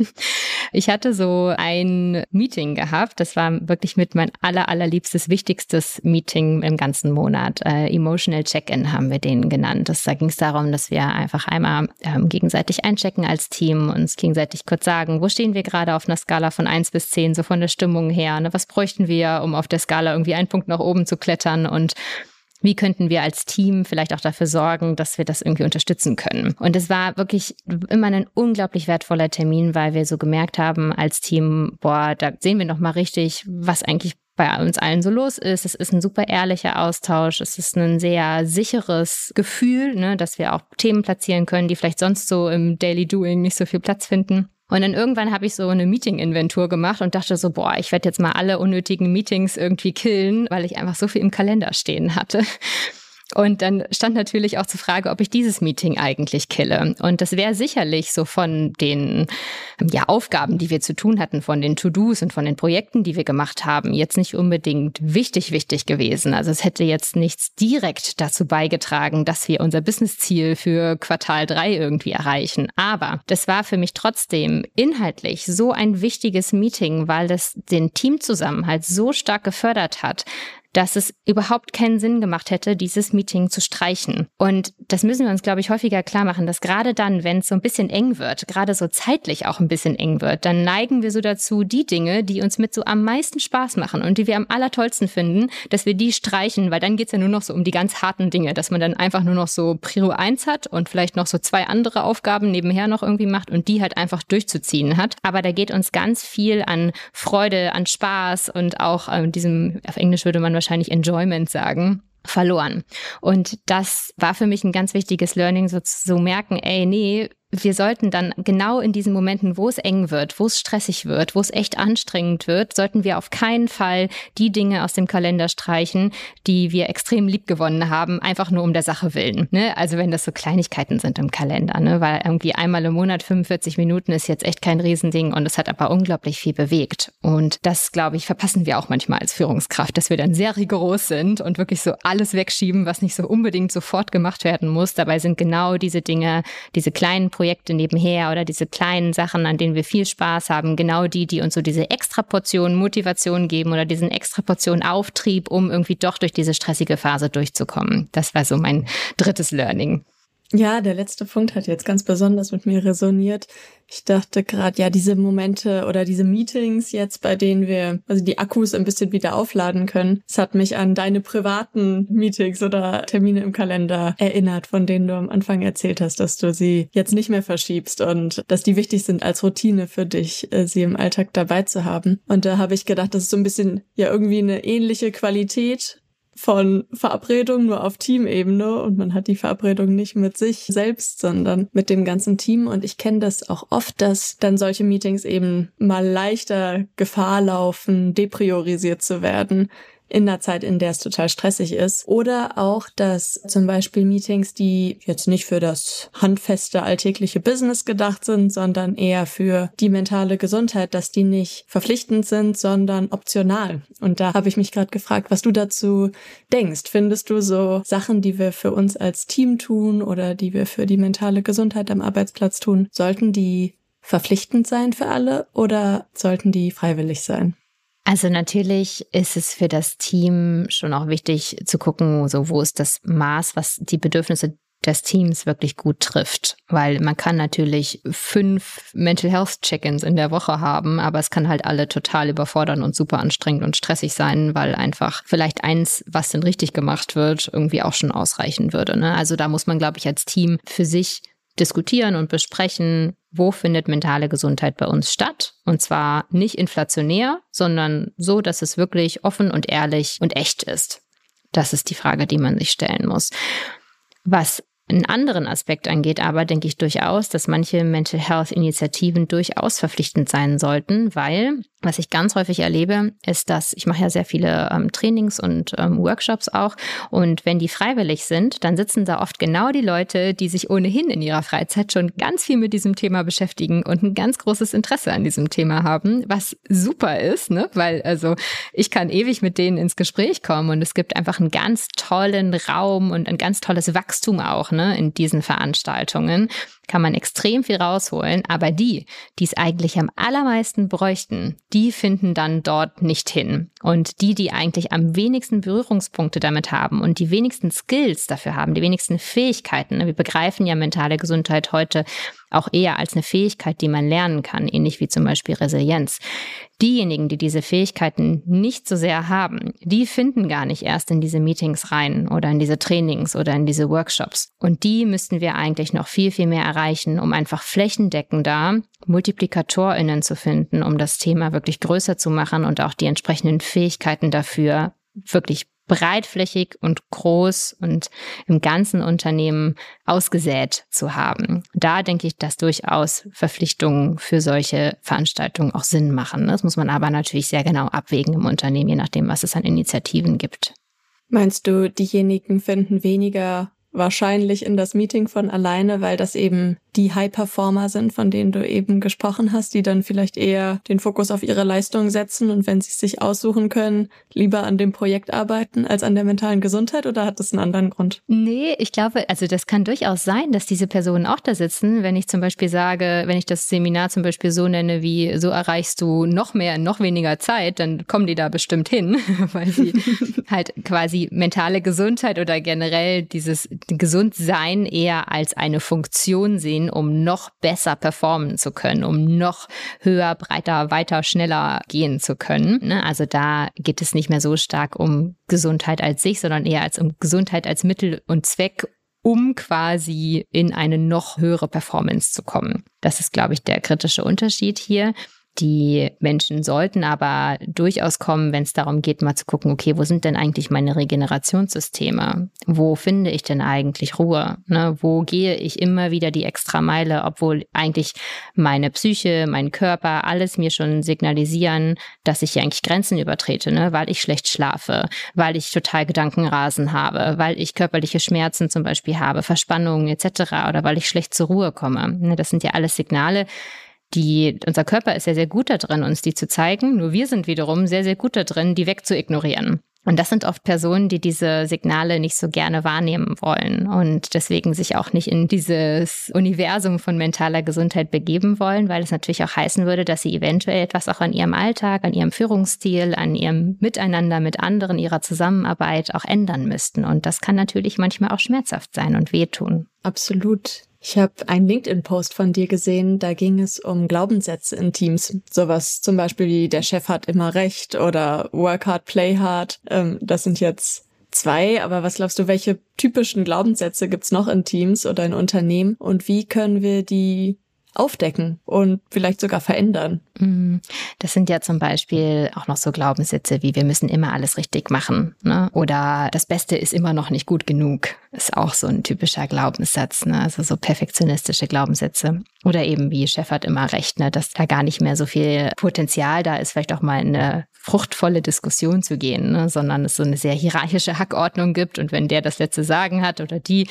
Ich hatte so ein Meeting gehabt, das war wirklich mit mein aller, allerliebstes, wichtigstes Meeting im ganzen Monat. Äh, Emotional Check-in haben wir den genannt. Das, da ging es darum, dass wir einfach einmal ähm, gegenseitig einchecken als Team, uns gegenseitig kurz sagen, wo stehen wir gerade auf einer Skala von eins bis zehn, so von der Stimmung her? Ne? Was bräuchten wir, um auf der Skala irgendwie einen Punkt nach oben zu klettern? Und wie könnten wir als Team vielleicht auch dafür sorgen, dass wir das irgendwie unterstützen können. Und es war wirklich immer ein unglaublich wertvoller Termin, weil wir so gemerkt haben als Team, boah, da sehen wir noch mal richtig, was eigentlich bei uns allen so los ist. Es ist ein super ehrlicher Austausch. Es ist ein sehr sicheres Gefühl, ne, dass wir auch Themen platzieren können, die vielleicht sonst so im Daily Doing nicht so viel Platz finden. Und dann irgendwann habe ich so eine Meeting-Inventur gemacht und dachte so, boah, ich werde jetzt mal alle unnötigen Meetings irgendwie killen, weil ich einfach so viel im Kalender stehen hatte. Und dann stand natürlich auch zur Frage, ob ich dieses Meeting eigentlich kille. Und das wäre sicherlich so von den ja, Aufgaben, die wir zu tun hatten, von den To-Dos und von den Projekten, die wir gemacht haben, jetzt nicht unbedingt wichtig, wichtig gewesen. Also es hätte jetzt nichts direkt dazu beigetragen, dass wir unser Businessziel für Quartal drei irgendwie erreichen. Aber das war für mich trotzdem inhaltlich so ein wichtiges Meeting, weil das den Teamzusammenhalt so stark gefördert hat, dass es überhaupt keinen Sinn gemacht hätte, dieses Meeting zu streichen. Und das müssen wir uns, glaube ich, häufiger klar machen, dass gerade dann, wenn es so ein bisschen eng wird, gerade so zeitlich auch ein bisschen eng wird, dann neigen wir so dazu, die Dinge, die uns mit so am meisten Spaß machen und die wir am allertollsten finden, dass wir die streichen, weil dann geht's ja nur noch so um die ganz harten Dinge, dass man dann einfach nur noch so Prio 1 hat und vielleicht noch so zwei andere Aufgaben nebenher noch irgendwie macht und die halt einfach durchzuziehen hat. Aber da geht uns ganz viel an Freude, an Spaß und auch äh, diesem, auf Englisch würde man wahrscheinlich Enjoyment sagen verloren. Und das war für mich ein ganz wichtiges Learning, so zu merken, ey, nee, wir sollten dann genau in diesen Momenten, wo es eng wird, wo es stressig wird, wo es echt anstrengend wird, sollten wir auf keinen Fall die Dinge aus dem Kalender streichen, die wir extrem lieb gewonnen haben, einfach nur um der Sache willen. Ne? Also wenn das so Kleinigkeiten sind im Kalender, ne? weil irgendwie einmal im Monat 45 Minuten ist jetzt echt kein Riesending und es hat aber unglaublich viel bewegt. Und das, glaube ich, verpassen wir auch manchmal als Führungskraft, dass wir dann sehr rigoros sind und wirklich so alles wegschieben, was nicht so unbedingt sofort gemacht werden muss. Dabei sind genau diese Dinge, diese kleinen Projekte, Projekte nebenher oder diese kleinen Sachen, an denen wir viel Spaß haben, genau die, die uns so diese extra Portion Motivation geben oder diesen extra Portion Auftrieb, um irgendwie doch durch diese stressige Phase durchzukommen. Das war so mein drittes Learning. Ja, der letzte Punkt hat jetzt ganz besonders mit mir resoniert. Ich dachte gerade, ja, diese Momente oder diese Meetings jetzt, bei denen wir also die Akkus ein bisschen wieder aufladen können, es hat mich an deine privaten Meetings oder Termine im Kalender erinnert, von denen du am Anfang erzählt hast, dass du sie jetzt nicht mehr verschiebst und dass die wichtig sind als Routine für dich, äh, sie im Alltag dabei zu haben. Und da habe ich gedacht, das ist so ein bisschen ja irgendwie eine ähnliche Qualität von Verabredung nur auf Teamebene und man hat die Verabredung nicht mit sich selbst, sondern mit dem ganzen Team. Und ich kenne das auch oft, dass dann solche Meetings eben mal leichter Gefahr laufen, depriorisiert zu werden, in der Zeit, in der es total stressig ist. Oder auch, dass zum Beispiel Meetings, die jetzt nicht für das handfeste alltägliche Business gedacht sind, sondern eher für die mentale Gesundheit, dass die nicht verpflichtend sind, sondern optional. Und da habe ich mich gerade gefragt, was du dazu denkst. Findest du so Sachen, die wir für uns als Team tun oder die wir für die mentale Gesundheit am Arbeitsplatz tun, sollten die verpflichtend sein für alle oder sollten die freiwillig sein? Also natürlich ist es für das Team schon auch wichtig zu gucken, so wo ist das Maß, was die Bedürfnisse des Teams wirklich gut trifft. Weil man kann natürlich fünf Mental Health Check-ins in der Woche haben, aber es kann halt alle total überfordern und super anstrengend und stressig sein, weil einfach vielleicht eins, was denn richtig gemacht wird, irgendwie auch schon ausreichen würde. Ne? Also da muss man, glaube ich, als Team für sich diskutieren und besprechen, wo findet mentale Gesundheit bei uns statt. Und zwar nicht inflationär, sondern so, dass es wirklich offen und ehrlich und echt ist. Das ist die Frage, die man sich stellen muss. Was einen anderen Aspekt angeht, aber denke ich durchaus, dass manche Mental Health Initiativen durchaus verpflichtend sein sollten, weil was ich ganz häufig erlebe, ist, dass ich mache ja sehr viele ähm, Trainings und ähm, Workshops auch. Und wenn die freiwillig sind, dann sitzen da oft genau die Leute, die sich ohnehin in ihrer Freizeit schon ganz viel mit diesem Thema beschäftigen und ein ganz großes Interesse an diesem Thema haben, was super ist, ne? Weil also ich kann ewig mit denen ins Gespräch kommen und es gibt einfach einen ganz tollen Raum und ein ganz tolles Wachstum auch, ne, in diesen Veranstaltungen kann man extrem viel rausholen, aber die, die es eigentlich am allermeisten bräuchten, die finden dann dort nicht hin. Und die, die eigentlich am wenigsten Berührungspunkte damit haben und die wenigsten Skills dafür haben, die wenigsten Fähigkeiten, ne, wir begreifen ja mentale Gesundheit heute auch eher als eine Fähigkeit, die man lernen kann, ähnlich wie zum Beispiel Resilienz. Diejenigen, die diese Fähigkeiten nicht so sehr haben, die finden gar nicht erst in diese Meetings rein oder in diese Trainings oder in diese Workshops. Und die müssten wir eigentlich noch viel, viel mehr erreichen, um einfach flächendeckender MultiplikatorInnen zu finden, um das Thema wirklich größer zu machen und auch die entsprechenden Fähigkeiten dafür wirklich breitflächig und groß und im ganzen Unternehmen ausgesät zu haben. Da denke ich, dass durchaus Verpflichtungen für solche Veranstaltungen auch Sinn machen. Das muss man aber natürlich sehr genau abwägen im Unternehmen, je nachdem, was es an Initiativen gibt. Meinst du, diejenigen finden weniger wahrscheinlich in das Meeting von alleine, weil das eben die High-Performer sind, von denen du eben gesprochen hast, die dann vielleicht eher den Fokus auf ihre Leistung setzen und wenn sie es sich aussuchen können, lieber an dem Projekt arbeiten als an der mentalen Gesundheit oder hat das einen anderen Grund? Nee, ich glaube, also das kann durchaus sein, dass diese Personen auch da sitzen. Wenn ich zum Beispiel sage, wenn ich das Seminar zum Beispiel so nenne wie so erreichst du noch mehr in noch weniger Zeit, dann kommen die da bestimmt hin, weil sie halt quasi mentale Gesundheit oder generell dieses Gesundsein eher als eine Funktion sehen, gehen, um noch besser performen zu können, um noch höher, breiter, weiter, schneller gehen zu können. Ne? Also da geht es nicht mehr so stark um Gesundheit als sich, sondern eher als um Gesundheit als Mittel und Zweck, um quasi in eine noch höhere Performance zu kommen. Das ist, glaube ich, der kritische Unterschied hier. Die Menschen sollten aber durchaus kommen, wenn es darum geht, mal zu gucken, okay, wo sind denn eigentlich meine Regenerationssysteme? Wo finde ich denn eigentlich Ruhe? Ne? Wo gehe ich immer wieder die extra Meile, obwohl eigentlich meine Psyche, mein Körper, alles mir schon signalisieren, dass ich hier eigentlich Grenzen übertrete, ne? weil ich schlecht schlafe, weil ich total Gedankenrasen habe, weil ich körperliche Schmerzen zum Beispiel habe, Verspannungen etc. oder weil ich schlecht zur Ruhe komme. Ne? Das sind ja alles Signale, die, unser Körper ist sehr, sehr gut da drin, uns die zu zeigen. Nur wir sind wiederum sehr, sehr gut da drin, die wegzuignorieren. Und das sind oft Personen, die diese Signale nicht so gerne wahrnehmen wollen und deswegen sich auch nicht in dieses Universum von mentaler Gesundheit begeben wollen, weil es natürlich auch heißen würde, dass sie eventuell etwas auch an ihrem Alltag, an ihrem Führungsstil, an ihrem Miteinander mit anderen, ihrer Zusammenarbeit auch ändern müssten. Und das kann natürlich manchmal auch schmerzhaft sein und wehtun. Absolut. Ich habe einen LinkedIn-Post von dir gesehen, da ging es um Glaubenssätze in Teams. Sowas zum Beispiel wie der Chef hat immer recht oder work hard, play hard. Ähm, das sind jetzt zwei, aber was glaubst du, welche typischen Glaubenssätze gibt's noch in Teams oder in Unternehmen und wie können wir die aufdecken und vielleicht sogar verändern. Mhm. Das sind ja zum Beispiel auch noch so Glaubenssätze wie wir müssen immer alles richtig machen ne? oder das Beste ist immer noch nicht gut genug. Ist auch so ein typischer Glaubenssatz, ne? also so perfektionistische Glaubenssätze. Oder eben wie Chef hat immer recht, ne? dass da gar nicht mehr so viel Potenzial da ist, vielleicht auch mal eine fruchtvolle Diskussion zu gehen, ne? sondern es so eine sehr hierarchische Hackordnung gibt und wenn der das letzte Sagen hat oder die,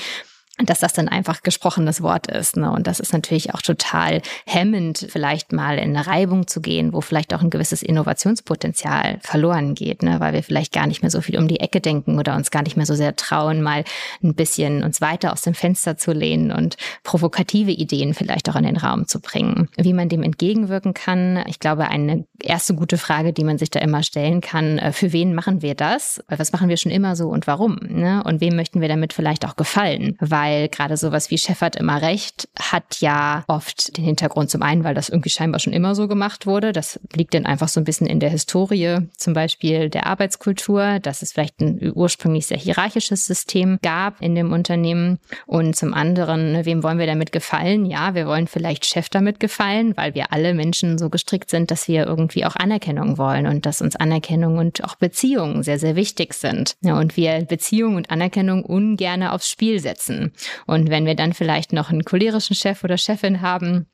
dass das dann einfach gesprochenes Wort ist. Ne? Und das ist natürlich auch total hemmend, vielleicht mal in eine Reibung zu gehen, wo vielleicht auch ein gewisses Innovationspotenzial verloren geht, ne? weil wir vielleicht gar nicht mehr so viel um die Ecke denken oder uns gar nicht mehr so sehr trauen, mal ein bisschen uns weiter aus dem Fenster zu lehnen und provokative Ideen vielleicht auch in den Raum zu bringen. Wie man dem entgegenwirken kann, ich glaube, eine erste gute Frage, die man sich da immer stellen kann, äh, für wen machen wir das? Was machen wir schon immer so und warum? Ne? Und wem möchten wir damit vielleicht auch gefallen? Weil weil gerade sowas wie Chef hat immer recht hat ja oft den Hintergrund zum einen, weil das irgendwie scheinbar schon immer so gemacht wurde. Das liegt dann einfach so ein bisschen in der Historie, zum Beispiel der Arbeitskultur, dass es vielleicht ein ursprünglich sehr hierarchisches System gab in dem Unternehmen. Und zum anderen, ne, wem wollen wir damit gefallen? Ja, wir wollen vielleicht Chef damit gefallen, weil wir alle Menschen so gestrickt sind, dass wir irgendwie auch Anerkennung wollen und dass uns Anerkennung und auch Beziehungen sehr, sehr wichtig sind. Ja, und wir Beziehung und Anerkennung ungern aufs Spiel setzen. Und wenn wir dann vielleicht noch einen cholerischen Chef oder Chefin haben,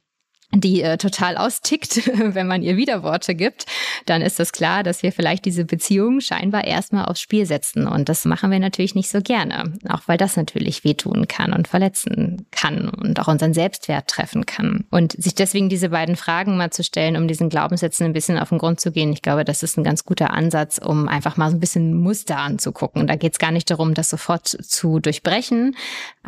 die äh, total austickt, wenn man ihr Widerworte gibt, dann ist das klar, dass wir vielleicht diese Beziehung scheinbar erstmal aufs Spiel setzen. Und das machen wir natürlich nicht so gerne, auch weil das natürlich wehtun kann und verletzen kann und auch unseren Selbstwert treffen kann. Und sich deswegen diese beiden Fragen mal zu stellen, um diesen Glaubenssätzen ein bisschen auf den Grund zu gehen, ich glaube, das ist ein ganz guter Ansatz, um einfach mal so ein bisschen Muster anzugucken. Da geht es gar nicht darum, das sofort zu durchbrechen,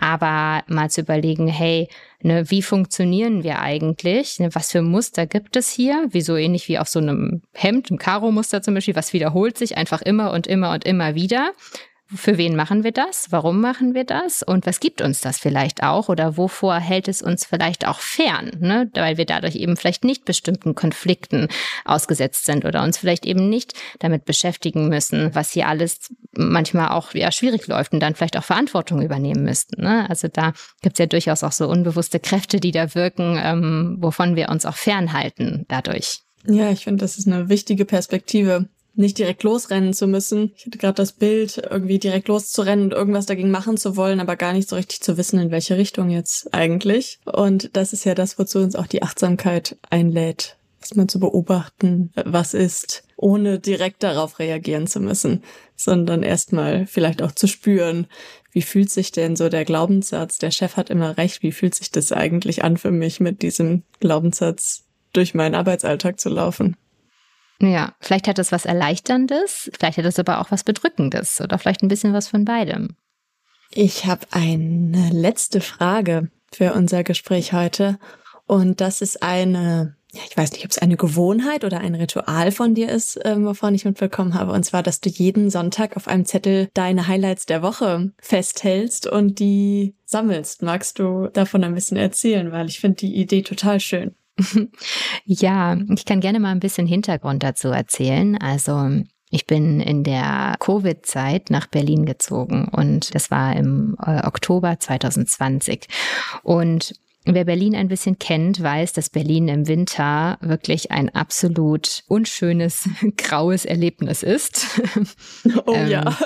aber mal zu überlegen, hey, Ne, wie funktionieren wir eigentlich? Ne, was für Muster gibt es hier? Wie so ähnlich wie auf so einem Hemd, im Karo-Muster zum Beispiel, was wiederholt sich einfach immer und immer und immer wieder. Für wen machen wir das? Warum machen wir das? Und was gibt uns das vielleicht auch? Oder wovor hält es uns vielleicht auch fern? Ne? Weil wir dadurch eben vielleicht nicht bestimmten Konflikten ausgesetzt sind oder uns vielleicht eben nicht damit beschäftigen müssen, was hier alles manchmal auch ja, schwierig läuft und dann vielleicht auch Verantwortung übernehmen müssten. Ne? Also da gibt es ja durchaus auch so unbewusste Kräfte, die da wirken, ähm, wovon wir uns auch fernhalten dadurch. Ja, ich finde, das ist eine wichtige Perspektive, nicht direkt losrennen zu müssen. Ich hatte gerade das Bild, irgendwie direkt loszurennen und irgendwas dagegen machen zu wollen, aber gar nicht so richtig zu wissen, in welche Richtung jetzt eigentlich. Und das ist ja das, wozu uns auch die Achtsamkeit einlädt. erstmal zu beobachten, was ist, ohne direkt darauf reagieren zu müssen, sondern erstmal vielleicht auch zu spüren, wie fühlt sich denn so der Glaubenssatz, der Chef hat immer recht, wie fühlt sich das eigentlich an für mich, mit diesem Glaubenssatz durch meinen Arbeitsalltag zu laufen? Ja, vielleicht hat es was Erleichterndes, vielleicht hat es aber auch was Bedrückendes oder vielleicht ein bisschen was von beidem. Ich habe eine letzte Frage für unser Gespräch heute und das ist eine ja, ich weiß nicht, ob es eine Gewohnheit oder ein Ritual von dir ist, ähm, wovon ich mitbekommen habe. Und zwar, dass du jeden Sonntag auf einem Zettel deine Highlights der Woche festhältst und die sammelst. Magst du davon ein bisschen erzählen? Weil ich finde die Idee total schön. Ja, ich kann gerne mal ein bisschen Hintergrund dazu erzählen. Also ich bin in der Covid-Zeit nach Berlin gezogen und das war im äh, Oktober 2020. Und Wer Berlin ein bisschen kennt, weiß, dass Berlin im Winter wirklich ein absolut unschönes, graues Erlebnis ist. Oh ähm, ja.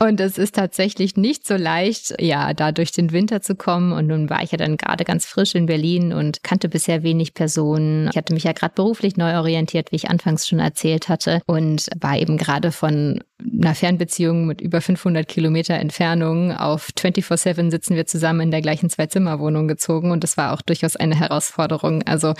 Und es ist tatsächlich nicht so leicht, ja, da durch den Winter zu kommen. Und nun war ich ja dann gerade ganz frisch in Berlin und kannte bisher wenig Personen. Ich hatte mich ja gerade beruflich neu orientiert, wie ich anfangs schon erzählt hatte. Und war eben gerade von einer Fernbeziehung mit über 500 Kilometer Entfernung auf 24-7 sitzen wir zusammen in der gleichen Zwei-Zimmer-Wohnung gezogen. Und das war auch durchaus eine Herausforderung. Also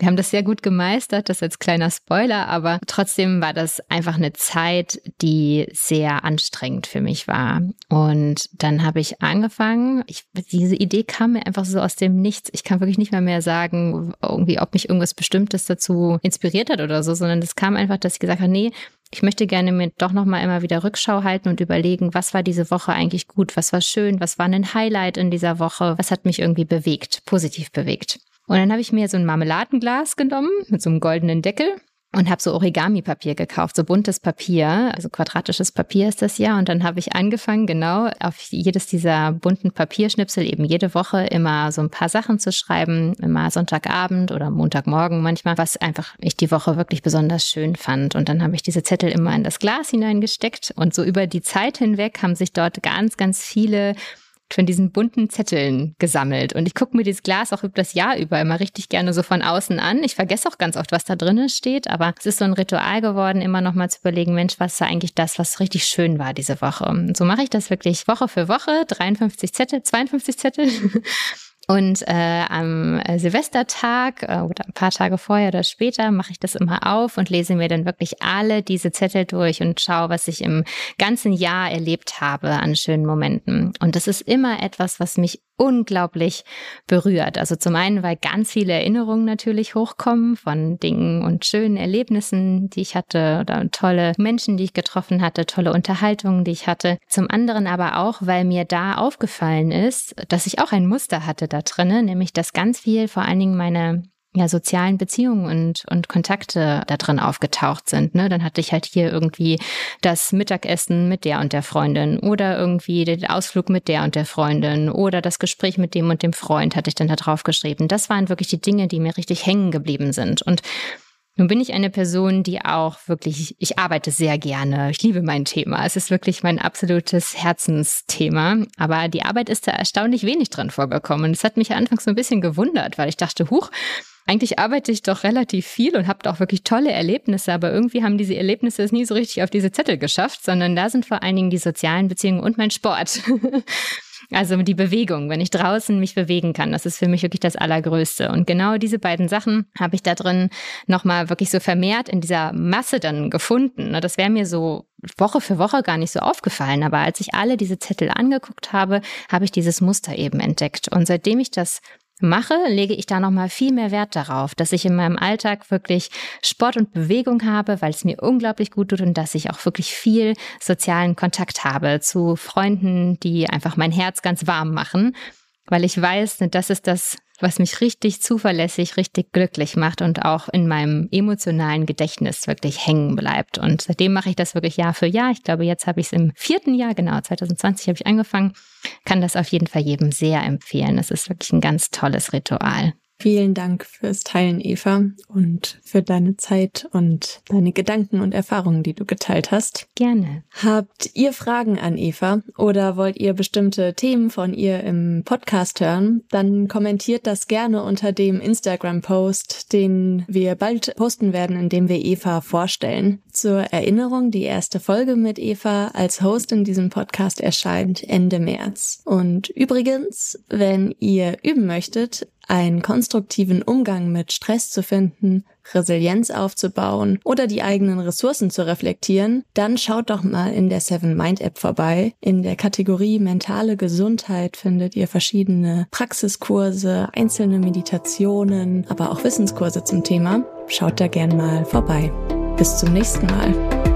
wir haben das sehr gut gemeistert, das als kleiner Spoiler, aber trotzdem war das einfach eine Zeit, die sehr anstrengend für mich war. Und dann habe ich angefangen, ich, diese Idee kam mir einfach so aus dem Nichts. Ich kann wirklich nicht mehr mehr sagen, irgendwie, ob mich irgendwas Bestimmtes dazu inspiriert hat oder so, sondern es kam einfach, dass ich gesagt habe, nee, ich möchte gerne mir doch nochmal immer wieder Rückschau halten und überlegen, was war diese Woche eigentlich gut, was war schön, was war ein Highlight in dieser Woche, was hat mich irgendwie bewegt, positiv bewegt. Und dann habe ich mir so ein Marmeladenglas genommen mit so einem goldenen Deckel und habe so Origami-Papier gekauft, so buntes Papier, also quadratisches Papier ist das ja. Und dann habe ich angefangen, genau auf jedes dieser bunten Papierschnipsel eben jede Woche immer so ein paar Sachen zu schreiben, immer Sonntagabend oder Montagmorgen manchmal, was einfach ich die Woche wirklich besonders schön fand. Und dann habe ich diese Zettel immer in das Glas hineingesteckt und so über die Zeit hinweg haben sich dort ganz, ganz viele von diesen bunten Zetteln gesammelt. Und ich gucke mir dieses Glas auch über das Jahr über immer richtig gerne so von außen an. Ich vergesse auch ganz oft, was da drinnen steht, aber es ist so ein Ritual geworden, immer noch mal zu überlegen, Mensch, was war eigentlich das, was richtig schön war diese Woche. Und so mache ich das wirklich Woche für Woche, 53 Zettel, 52 Zettel. Und äh, am äh, Silvestertag äh, oder ein paar Tage vorher oder später mache ich das immer auf und lese mir dann wirklich alle diese Zettel durch und schaue, was ich im ganzen Jahr erlebt habe an schönen Momenten. Und das ist immer etwas, was mich unglaublich berührt. Also zum einen, weil ganz viele Erinnerungen natürlich hochkommen von Dingen und schönen Erlebnissen, die ich hatte oder tolle Menschen, die ich getroffen hatte, tolle Unterhaltungen, die ich hatte. Zum anderen aber auch, weil mir da aufgefallen ist, dass ich auch ein Muster hatte da drinne, nämlich dass ganz viel vor allen Dingen meine ja, sozialen Beziehungen und, und Kontakte da drin aufgetaucht sind. Ne? Dann hatte ich halt hier irgendwie das Mittagessen mit der und der Freundin oder irgendwie den Ausflug mit der und der Freundin oder das Gespräch mit dem und dem Freund hatte ich dann da drauf geschrieben. Das waren wirklich die Dinge, die mir richtig hängen geblieben sind. Und nun bin ich eine Person, die auch wirklich, ich arbeite sehr gerne. Ich liebe mein Thema. Es ist wirklich mein absolutes Herzensthema. Aber die Arbeit ist da erstaunlich wenig drin vorgekommen. Es hat mich anfangs so ein bisschen gewundert, weil ich dachte, huch, eigentlich arbeite ich doch relativ viel und habe auch wirklich tolle Erlebnisse, aber irgendwie haben diese Erlebnisse es nie so richtig auf diese Zettel geschafft, sondern da sind vor allen Dingen die sozialen Beziehungen und mein Sport. Also die Bewegung, wenn ich draußen mich bewegen kann, das ist für mich wirklich das Allergrößte. Und genau diese beiden Sachen habe ich da drin nochmal wirklich so vermehrt in dieser Masse dann gefunden. Das wäre mir so Woche für Woche gar nicht so aufgefallen. Aber als ich alle diese Zettel angeguckt habe, habe ich dieses Muster eben entdeckt. Und seitdem ich das mache, lege ich da nochmal viel mehr Wert darauf, dass ich in meinem Alltag wirklich Sport und Bewegung habe, weil es mir unglaublich gut tut und dass ich auch wirklich viel sozialen Kontakt habe zu Freunden, die einfach mein Herz ganz warm machen, weil ich weiß, das ist das was mich richtig zuverlässig, richtig glücklich macht und auch in meinem emotionalen Gedächtnis wirklich hängen bleibt. Und seitdem mache ich das wirklich Jahr für Jahr. Ich glaube, jetzt habe ich es im vierten Jahr, genau, 2020 habe ich angefangen, kann das auf jeden Fall jedem sehr empfehlen. Es ist wirklich ein ganz tolles Ritual. Vielen Dank fürs Teilen, Eva, und für deine Zeit und deine Gedanken und Erfahrungen, die du geteilt hast. Gerne. Habt ihr Fragen an Eva oder wollt ihr bestimmte Themen von ihr im Podcast hören? Dann kommentiert das gerne unter dem Instagram-Post, den wir bald posten werden, in dem wir Eva vorstellen. Zur Erinnerung, die erste Folge mit Eva als Host in diesem Podcast erscheint Ende März. Und übrigens, wenn ihr üben möchtet, einen konstruktiven Umgang mit Stress zu finden, Resilienz aufzubauen oder die eigenen Ressourcen zu reflektieren, dann schaut doch mal in der Seven Mind App vorbei. In der Kategorie mentale Gesundheit findet ihr verschiedene Praxiskurse, einzelne Meditationen, aber auch Wissenskurse zum Thema. Schaut da gern mal vorbei. Bis zum nächsten Mal.